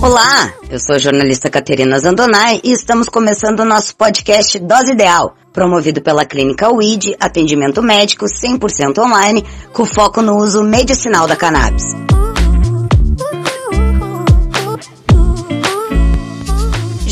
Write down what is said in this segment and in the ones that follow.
Olá, eu sou a jornalista Caterina Zandonai e estamos começando o nosso podcast Dose Ideal, promovido pela Clínica WID, atendimento médico 100% online, com foco no uso medicinal da cannabis.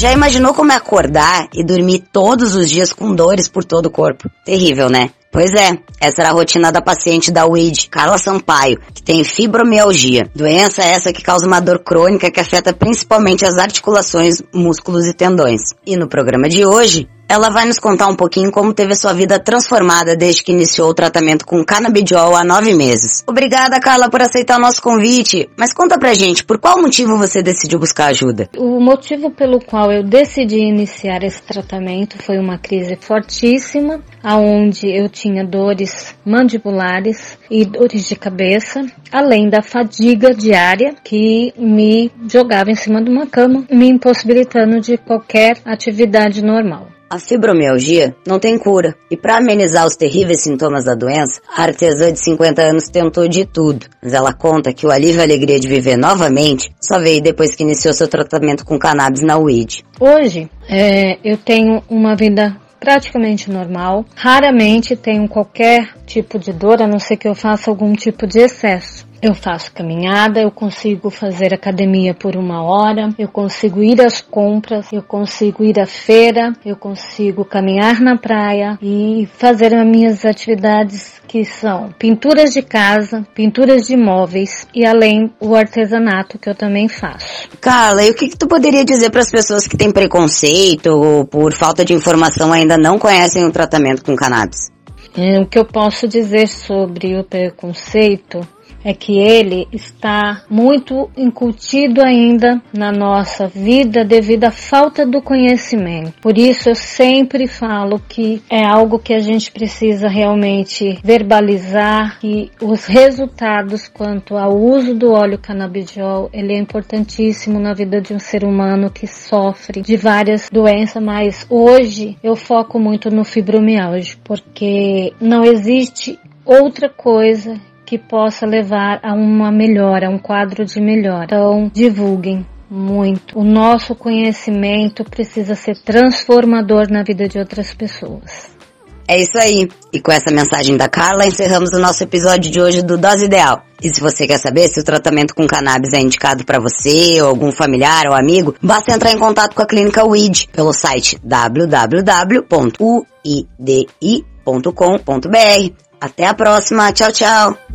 Já imaginou como é acordar e dormir todos os dias com dores por todo o corpo? Terrível, né? Pois é, essa era a rotina da paciente da UID, Carla Sampaio, que tem fibromialgia. Doença essa que causa uma dor crônica que afeta principalmente as articulações, músculos e tendões. E no programa de hoje, ela vai nos contar um pouquinho como teve a sua vida transformada desde que iniciou o tratamento com canabidiol há nove meses. Obrigada, Carla, por aceitar o nosso convite. Mas conta pra gente, por qual motivo você decidiu buscar ajuda? O motivo pelo qual eu decidi iniciar esse tratamento foi uma crise fortíssima, aonde eu tinha dores mandibulares e dores de cabeça, além da fadiga diária que me jogava em cima de uma cama, me impossibilitando de qualquer atividade normal. A fibromialgia não tem cura, e para amenizar os terríveis sintomas da doença, a artesã de 50 anos tentou de tudo, mas ela conta que o alívio e a alegria de viver novamente só veio depois que iniciou seu tratamento com cannabis na UID. Hoje, é, eu tenho uma vida praticamente normal. Raramente tenho qualquer tipo de dor, a não ser que eu faça algum tipo de excesso. Eu faço caminhada, eu consigo fazer academia por uma hora, eu consigo ir às compras, eu consigo ir à feira, eu consigo caminhar na praia e fazer as minhas atividades que são pinturas de casa, pinturas de móveis e além o artesanato que eu também faço. Carla, e o que, que tu poderia dizer para as pessoas que têm preconceito ou por falta de informação ainda não conhecem o tratamento com cannabis? É, o que eu posso dizer sobre o preconceito é que ele está muito incutido ainda na nossa vida devido à falta do conhecimento. Por isso eu sempre falo que é algo que a gente precisa realmente verbalizar e os resultados quanto ao uso do óleo canabidiol, ele é importantíssimo na vida de um ser humano que sofre de várias doenças, mas hoje eu foco muito no fibromialgia, porque não existe outra coisa que possa levar a uma melhora, a um quadro de melhora. Então, divulguem muito. O nosso conhecimento precisa ser transformador na vida de outras pessoas. É isso aí. E com essa mensagem da Carla, encerramos o nosso episódio de hoje do Dose Ideal. E se você quer saber se o tratamento com cannabis é indicado para você ou algum familiar ou amigo, basta entrar em contato com a clínica WID pelo site www.uidi.com.br. Até a próxima. Tchau, tchau.